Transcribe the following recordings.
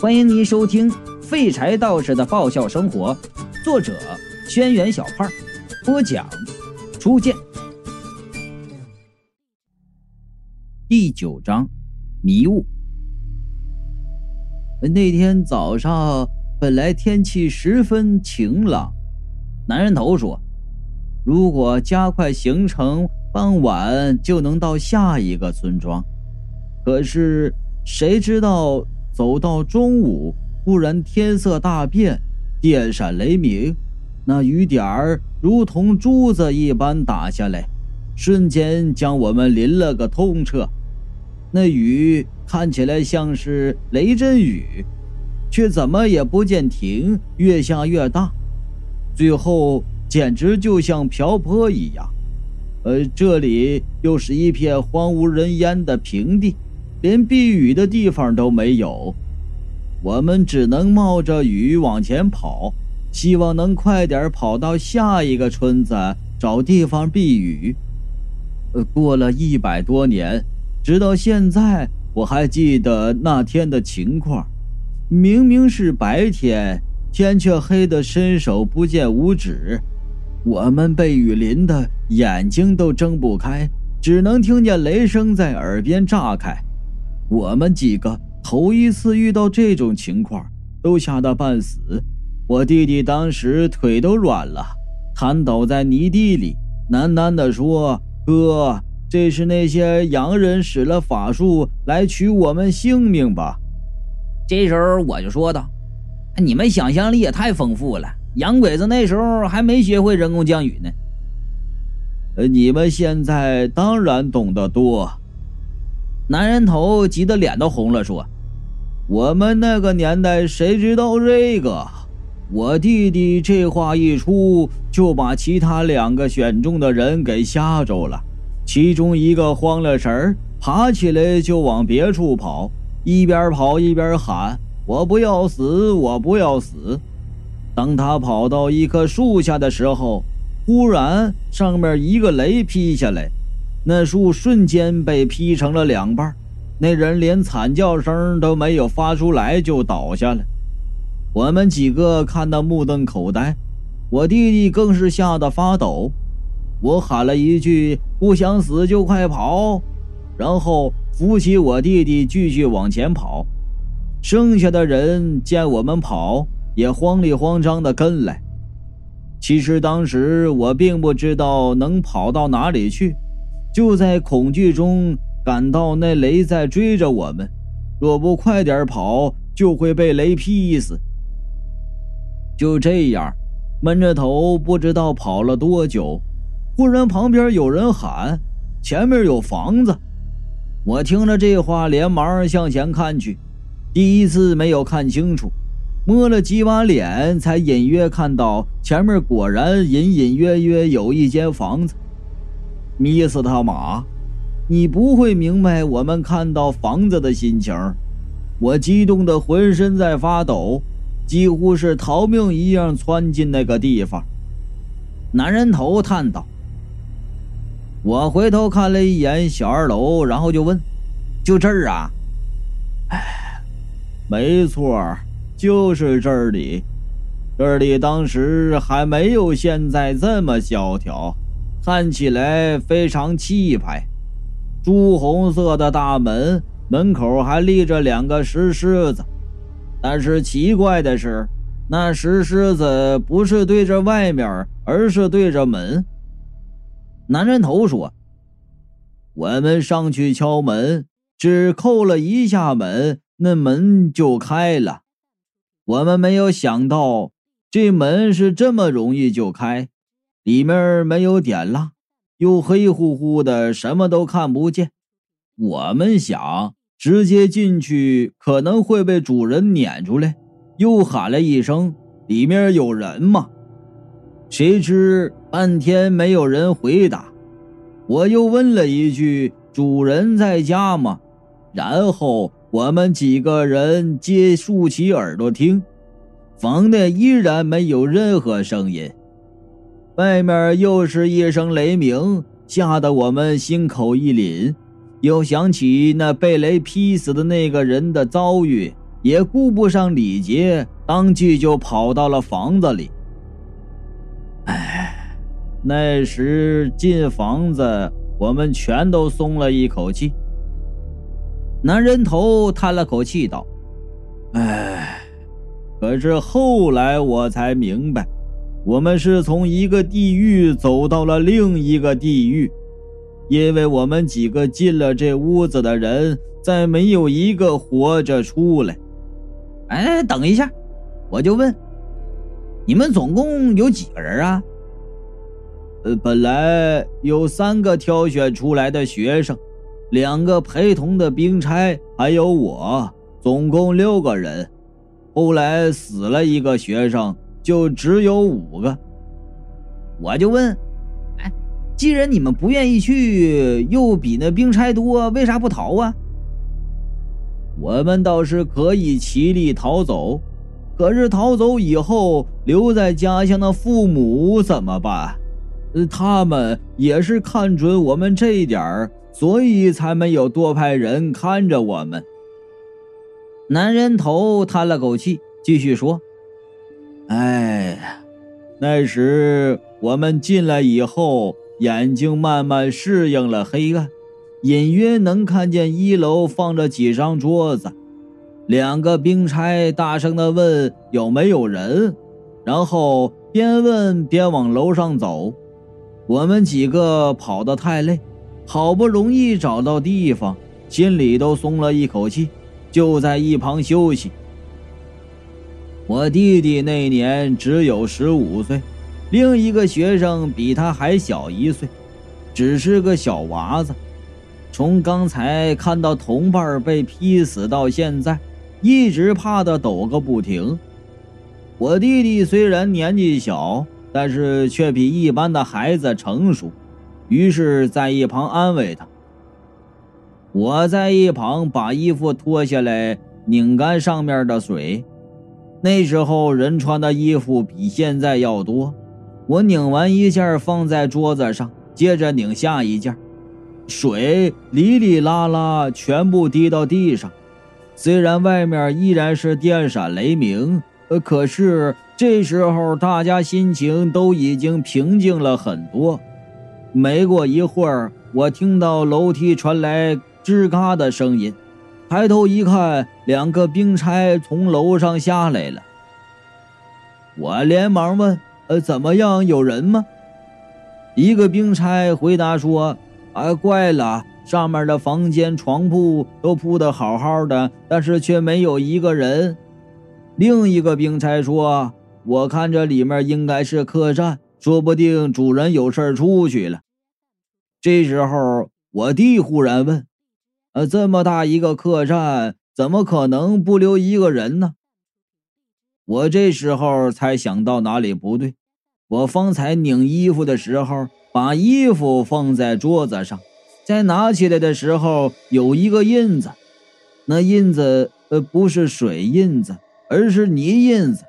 欢迎您收听《废柴道士的爆笑生活》，作者：轩辕小胖，播讲：初见。第九章：迷雾。那天早上本来天气十分晴朗，男人头说：“如果加快行程，傍晚就能到下一个村庄。”可是谁知道？走到中午，忽然天色大变，电闪雷鸣，那雨点儿如同珠子一般打下来，瞬间将我们淋了个通彻。那雨看起来像是雷阵雨，却怎么也不见停，越下越大，最后简直就像瓢泼一样。而这里又是一片荒无人烟的平地。连避雨的地方都没有，我们只能冒着雨往前跑，希望能快点跑到下一个村子找地方避雨。呃，过了一百多年，直到现在我还记得那天的情况。明明是白天，天却黑得伸手不见五指，我们被雨淋得眼睛都睁不开，只能听见雷声在耳边炸开。我们几个头一次遇到这种情况，都吓得半死。我弟弟当时腿都软了，瘫倒在泥地里，喃喃地说：“哥，这是那些洋人使了法术来取我们性命吧？”这时候我就说道：“你们想象力也太丰富了，洋鬼子那时候还没学会人工降雨呢。”呃，你们现在当然懂得多。男人头急得脸都红了，说：“我们那个年代谁知道这个？”我弟弟这话一出，就把其他两个选中的人给吓着了。其中一个慌了神儿，爬起来就往别处跑，一边跑一边喊：“我不要死，我不要死！”当他跑到一棵树下的时候，忽然上面一个雷劈下来。那树瞬间被劈成了两半，那人连惨叫声都没有发出来就倒下了。我们几个看得目瞪口呆，我弟弟更是吓得发抖。我喊了一句：“不想死就快跑！”然后扶起我弟弟继续往前跑。剩下的人见我们跑，也慌里慌张地跟来。其实当时我并不知道能跑到哪里去。就在恐惧中感到那雷在追着我们，若不快点跑，就会被雷劈死。就这样，闷着头不知道跑了多久，忽然旁边有人喊：“前面有房子！”我听了这话，连忙向前看去，第一次没有看清楚，摸了几把脸，才隐约看到前面果然隐隐约约有一间房子。迷死他妈！你不会明白我们看到房子的心情。我激动的浑身在发抖，几乎是逃命一样窜进那个地方。男人头叹道：“我回头看了一眼小二楼，然后就问：就这儿啊？哎，没错，就是这里。这里当时还没有现在这么萧条。”看起来非常气派，朱红色的大门门口还立着两个石狮子，但是奇怪的是，那石狮子不是对着外面，而是对着门。男人头说：“我们上去敲门，只叩了一下门，那门就开了。我们没有想到，这门是这么容易就开。”里面没有点蜡，又黑乎乎的，什么都看不见。我们想直接进去可能会被主人撵出来，又喊了一声：“里面有人吗？”谁知半天没有人回答。我又问了一句：“主人在家吗？”然后我们几个人皆竖起耳朵听，房内依然没有任何声音。外面又是一声雷鸣，吓得我们心口一凛，又想起那被雷劈死的那个人的遭遇，也顾不上礼节，当即就跑到了房子里。哎，那时进房子，我们全都松了一口气。男人头叹了口气道：“哎，可是后来我才明白，我们是从一个地狱走到了另一个地狱。”因为我们几个进了这屋子的人，再没有一个活着出来。哎，等一下，我就问，你们总共有几个人啊？呃，本来有三个挑选出来的学生，两个陪同的兵差，还有我，总共六个人。后来死了一个学生，就只有五个。我就问。哎既然你们不愿意去，又比那兵差多，为啥不逃啊？我们倒是可以齐力逃走，可是逃走以后留在家乡的父母怎么办？他们也是看准我们这一点儿所以才没有多派人看着我们。男人头叹了口气，继续说：“哎，那时我们进来以后。”眼睛慢慢适应了黑暗，隐约能看见一楼放着几张桌子。两个兵差大声地问有没有人，然后边问边往楼上走。我们几个跑得太累，好不容易找到地方，心里都松了一口气，就在一旁休息。我弟弟那年只有十五岁。另一个学生比他还小一岁，只是个小娃子。从刚才看到同伴被劈死到现在，一直怕的抖个不停。我弟弟虽然年纪小，但是却比一般的孩子成熟，于是，在一旁安慰他。我在一旁把衣服脱下来，拧干上面的水。那时候人穿的衣服比现在要多。我拧完一件放在桌子上，接着拧下一件，水哩哩啦啦全部滴到地上。虽然外面依然是电闪雷鸣，呃，可是这时候大家心情都已经平静了很多。没过一会儿，我听到楼梯传来吱嘎的声音，抬头一看，两个兵差从楼上下来了。我连忙问。呃，怎么样？有人吗？一个兵差回答说：“啊，怪了，上面的房间、床铺都铺得好好的，但是却没有一个人。”另一个兵差说：“我看这里面应该是客栈，说不定主人有事出去了。”这时候，我弟忽然问：“呃，这么大一个客栈，怎么可能不留一个人呢？”我这时候才想到哪里不对。我方才拧衣服的时候，把衣服放在桌子上，再拿起来的时候有一个印子，那印子呃不是水印子，而是泥印子，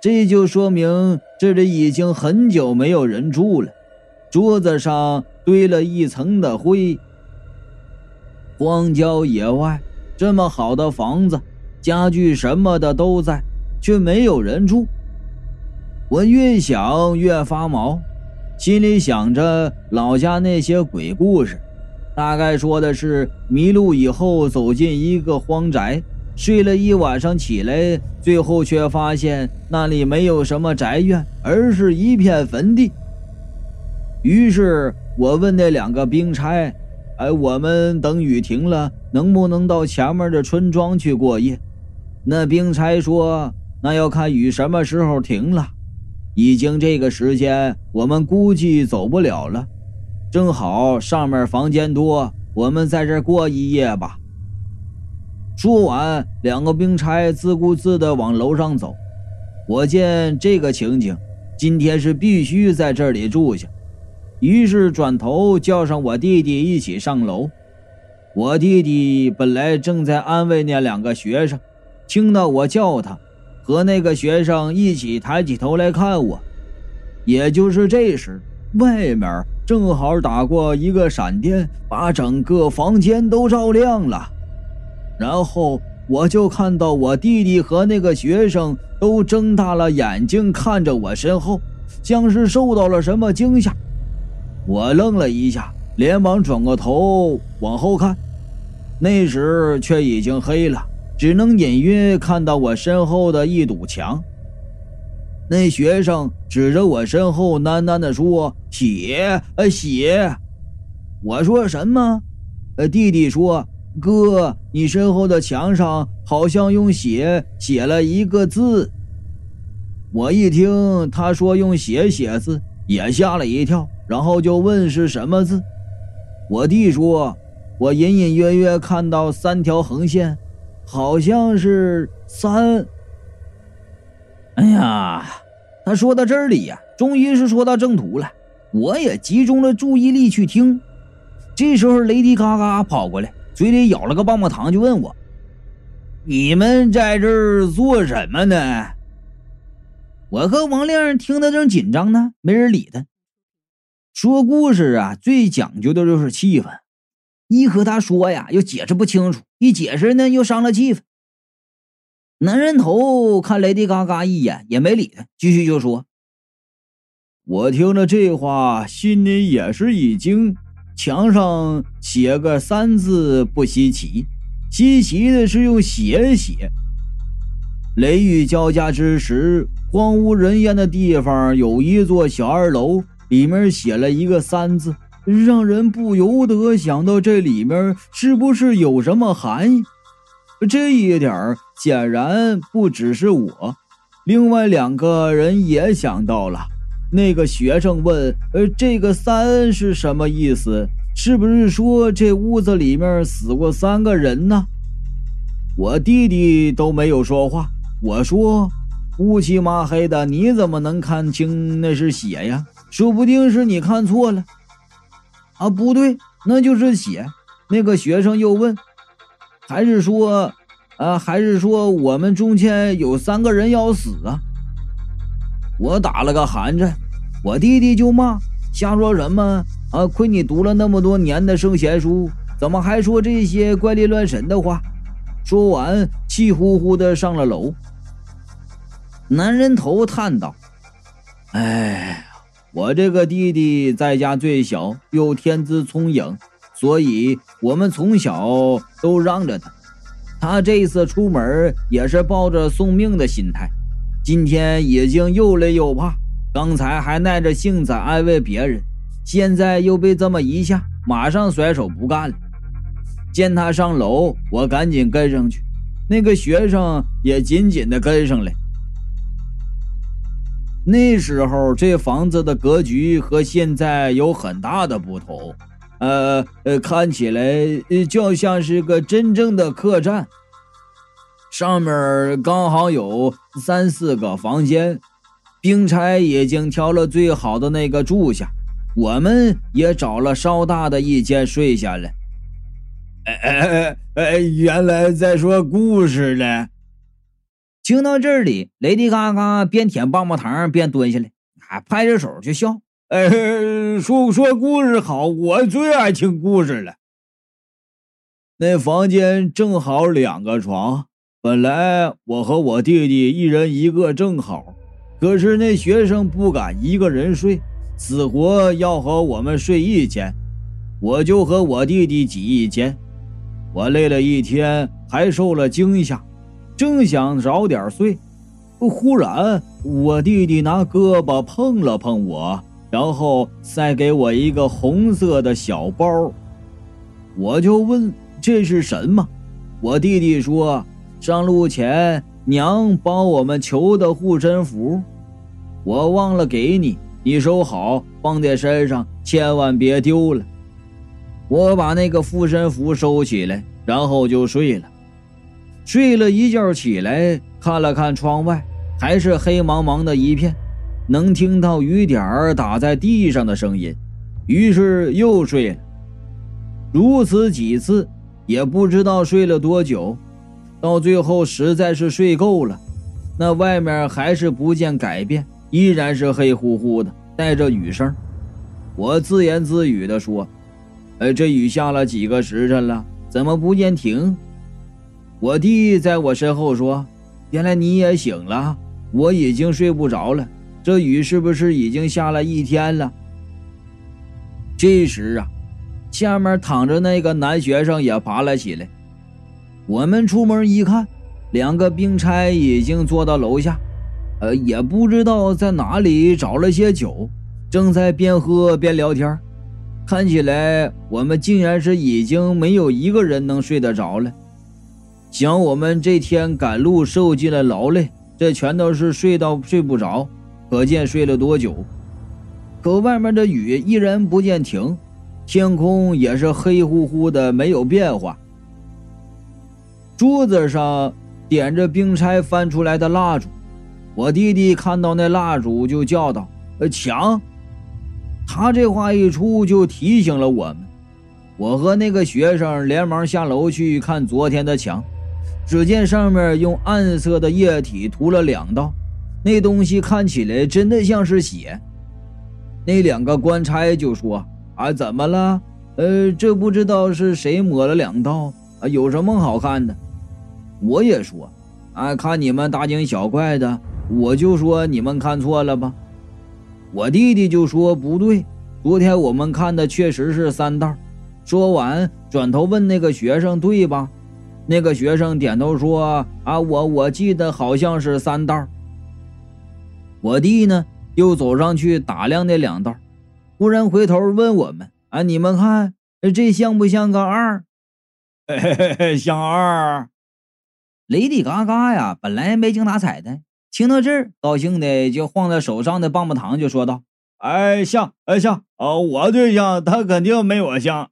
这就说明这里已经很久没有人住了。桌子上堆了一层的灰。荒郊野外，这么好的房子，家具什么的都在，却没有人住。我越想越发毛，心里想着老家那些鬼故事，大概说的是迷路以后走进一个荒宅，睡了一晚上起来，最后却发现那里没有什么宅院，而是一片坟地。于是我问那两个兵差：“哎，我们等雨停了，能不能到前面的村庄去过夜？”那兵差说：“那要看雨什么时候停了。”已经这个时间，我们估计走不了了。正好上面房间多，我们在这过一夜吧。说完，两个兵差自顾自地往楼上走。我见这个情景，今天是必须在这里住下。于是转头叫上我弟弟一起上楼。我弟弟本来正在安慰那两个学生，听到我叫他。和那个学生一起抬起头来看我，也就是这时，外面正好打过一个闪电，把整个房间都照亮了。然后我就看到我弟弟和那个学生都睁大了眼睛看着我身后，像是受到了什么惊吓。我愣了一下，连忙转过头往后看，那时却已经黑了，只能隐约看到我身后的一堵墙。那学生指着我身后喃喃地说：“血，呃，血。”我说什么？呃，弟弟说。哥，你身后的墙上好像用血写了一个字。我一听他说用血写字，也吓了一跳，然后就问是什么字。我弟说，我隐隐约约看到三条横线，好像是三。哎呀，他说到这里呀，终于是说到正途了。我也集中了注意力去听。这时候，雷迪嘎嘎跑过来。嘴里咬了个棒棒糖，就问我：“你们在这儿做什么呢？”我和王亮听得正紧张呢，没人理他。说故事啊，最讲究的就是气氛，一和他说呀，又解释不清楚；一解释呢，又伤了气氛。男人头看雷迪嘎嘎一眼，也没理他，继续就说：“我听了这话，心里也是一惊。”墙上写个三字不稀奇，稀奇的是用血写。雷雨交加之时，荒无人烟的地方有一座小二楼，里面写了一个三字，让人不由得想到这里面是不是有什么含义。这一点显然不只是我，另外两个人也想到了。那个学生问：“呃，这个三是什么意思？是不是说这屋子里面死过三个人呢？”我弟弟都没有说话。我说：“乌漆麻黑的，你怎么能看清那是血呀？说不定是你看错了。”啊，不对，那就是血。那个学生又问：“还是说，啊，还是说我们中间有三个人要死啊？”我打了个寒颤。我弟弟就骂：“瞎说什么啊！亏你读了那么多年的圣贤书，怎么还说这些怪力乱神的话？”说完，气呼呼的上了楼。男人头叹道：“哎，我这个弟弟在家最小，又天资聪颖，所以我们从小都让着他。他这次出门也是抱着送命的心态，今天已经又累又怕。”刚才还耐着性子安慰别人，现在又被这么一下，马上甩手不干了。见他上楼，我赶紧跟上去，那个学生也紧紧的跟上来。那时候这房子的格局和现在有很大的不同，呃呃，看起来就像是个真正的客栈，上面刚好有三四个房间。兵差已经挑了最好的那个住下，我们也找了稍大的一间睡下了。哎哎哎！原来在说故事呢。听到这里，雷迪嘎嘎边舔棒棒糖边蹲下来，还拍着手就笑。哎，说说故事好，我最爱听故事了。那房间正好两个床，本来我和我弟弟一人一个正好。可是那学生不敢一个人睡，死活要和我们睡一间，我就和我弟弟挤一间。我累了一天，还受了惊吓，正想早点睡，忽然我弟弟拿胳膊碰了碰我，然后塞给我一个红色的小包。我就问这是什么？我弟弟说上路前娘帮我们求的护身符。我忘了给你，你收好，放在身上，千万别丢了。我把那个护身符收起来，然后就睡了。睡了一觉起来，看了看窗外，还是黑茫茫的一片，能听到雨点儿打在地上的声音，于是又睡了。如此几次，也不知道睡了多久，到最后实在是睡够了，那外面还是不见改变。依然是黑乎乎的，带着雨声。我自言自语地说：“哎，这雨下了几个时辰了，怎么不见停？”我弟在我身后说：“原来你也醒了，我已经睡不着了。这雨是不是已经下了一天了？”这时啊，下面躺着那个男学生也爬了起来。我们出门一看，两个兵差已经坐到楼下，呃，也不知道在哪里找了些酒，正在边喝边聊天。看起来我们竟然是已经没有一个人能睡得着了。想我们这天赶路受尽了劳累，这全都是睡到睡不着，可见睡了多久。可外面的雨依然不见停，天空也是黑乎乎的，没有变化。桌子上点着冰钗翻出来的蜡烛，我弟弟看到那蜡烛就叫道：“呃，抢！”他这话一出，就提醒了我们。我和那个学生连忙下楼去看昨天的墙。只见上面用暗色的液体涂了两道，那东西看起来真的像是血。那两个官差就说：“啊，怎么了？呃，这不知道是谁抹了两道啊？有什么好看的？”我也说：“啊，看你们大惊小怪的，我就说你们看错了吧。”我弟弟就说：“不对，昨天我们看的确实是三道。”说完，转头问那个学生：“对吧？”那个学生点头说：“啊，我我记得好像是三道。”我弟呢，又走上去打量那两道，忽然回头问我们：“啊，你们看这像不像个二？”“嘿嘿嘿，像二。”雷迪嘎嘎呀，本来没精打采的，听到这儿，高兴的就晃着手上的棒棒糖，就说道：“哎，像，哎像，哦，我对象他肯定没我像。”“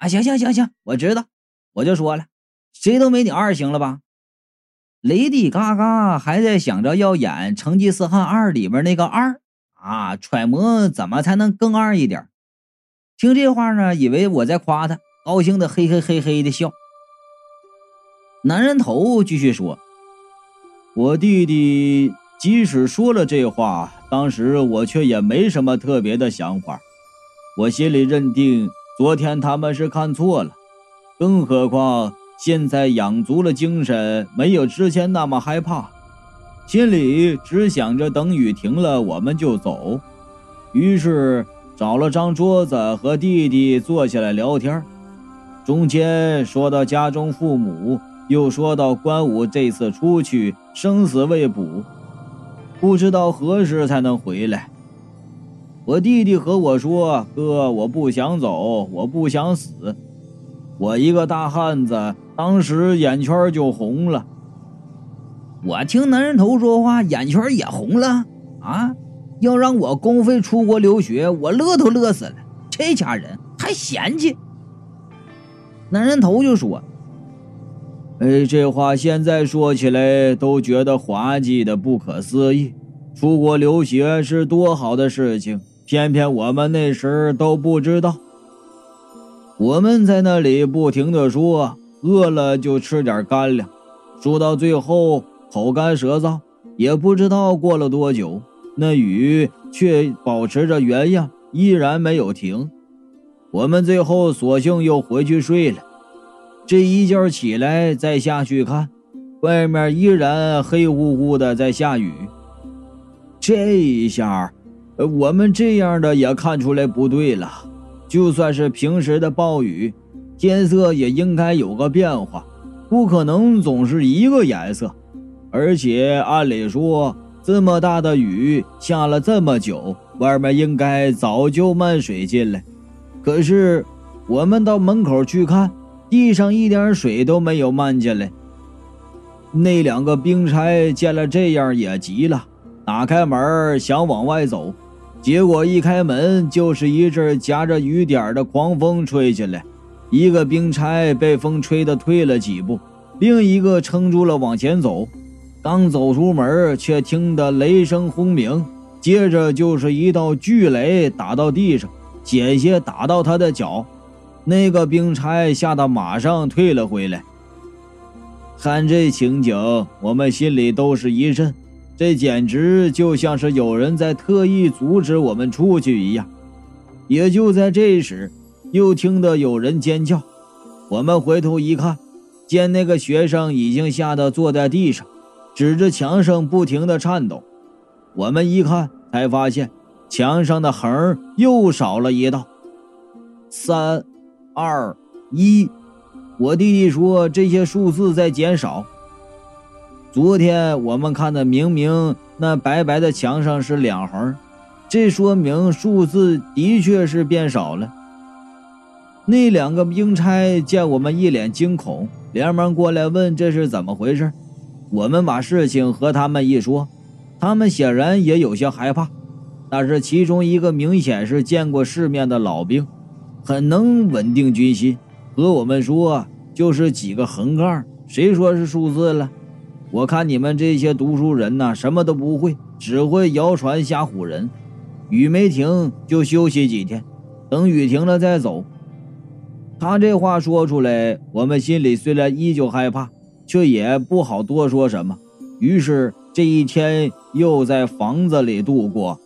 啊，行行行行，我知道。”我就说了，谁都没你二行了吧？雷迪嘎嘎还在想着要演《成吉思汗二》里面那个二啊，揣摩怎么才能更二一点。听这话呢，以为我在夸他，高兴的嘿嘿嘿嘿的笑。男人头继续说：“我弟弟即使说了这话，当时我却也没什么特别的想法，我心里认定昨天他们是看错了。”更何况现在养足了精神，没有之前那么害怕，心里只想着等雨停了我们就走。于是找了张桌子和弟弟坐下来聊天，中间说到家中父母，又说到关武这次出去生死未卜，不知道何时才能回来。我弟弟和我说：“哥，我不想走，我不想死。”我一个大汉子，当时眼圈就红了。我听男人头说话，眼圈也红了啊！要让我公费出国留学，我乐都乐死了。这家人还嫌弃。男人头就说：“哎，这话现在说起来都觉得滑稽的不可思议。出国留学是多好的事情，偏偏我们那时都不知道。”我们在那里不停的说，饿了就吃点干粮，说到最后口干舌燥，也不知道过了多久，那雨却保持着原样，依然没有停。我们最后索性又回去睡了。这一觉起来再下去看，外面依然黑乎乎的在下雨。这一下，我们这样的也看出来不对了。就算是平时的暴雨，天色也应该有个变化，不可能总是一个颜色。而且按理说，这么大的雨下了这么久，外面应该早就漫水进来。可是我们到门口去看，地上一点水都没有漫进来。那两个兵差见了这样也急了，打开门想往外走。结果一开门，就是一阵夹着雨点的狂风吹进来，一个兵差被风吹得退了几步，另一个撑住了往前走。刚走出门，却听得雷声轰鸣，接着就是一道巨雷打到地上，险些打到他的脚。那个兵差吓得马上退了回来。看这情景，我们心里都是一震。这简直就像是有人在特意阻止我们出去一样。也就在这时，又听得有人尖叫。我们回头一看，见那个学生已经吓得坐在地上，指着墙上不停的颤抖。我们一看，才发现墙上的横又少了一道。三、二、一，我弟弟说这些数字在减少。昨天我们看的明明那白白的墙上是两横，这说明数字的确是变少了。那两个兵差见我们一脸惊恐，连忙过来问这是怎么回事。我们把事情和他们一说，他们显然也有些害怕。但是其中一个明显是见过世面的老兵，很能稳定军心，和我们说就是几个横杠，谁说是数字了？我看你们这些读书人呐，什么都不会，只会谣传吓唬人。雨没停就休息几天，等雨停了再走。他这话说出来，我们心里虽然依旧害怕，却也不好多说什么。于是这一天又在房子里度过。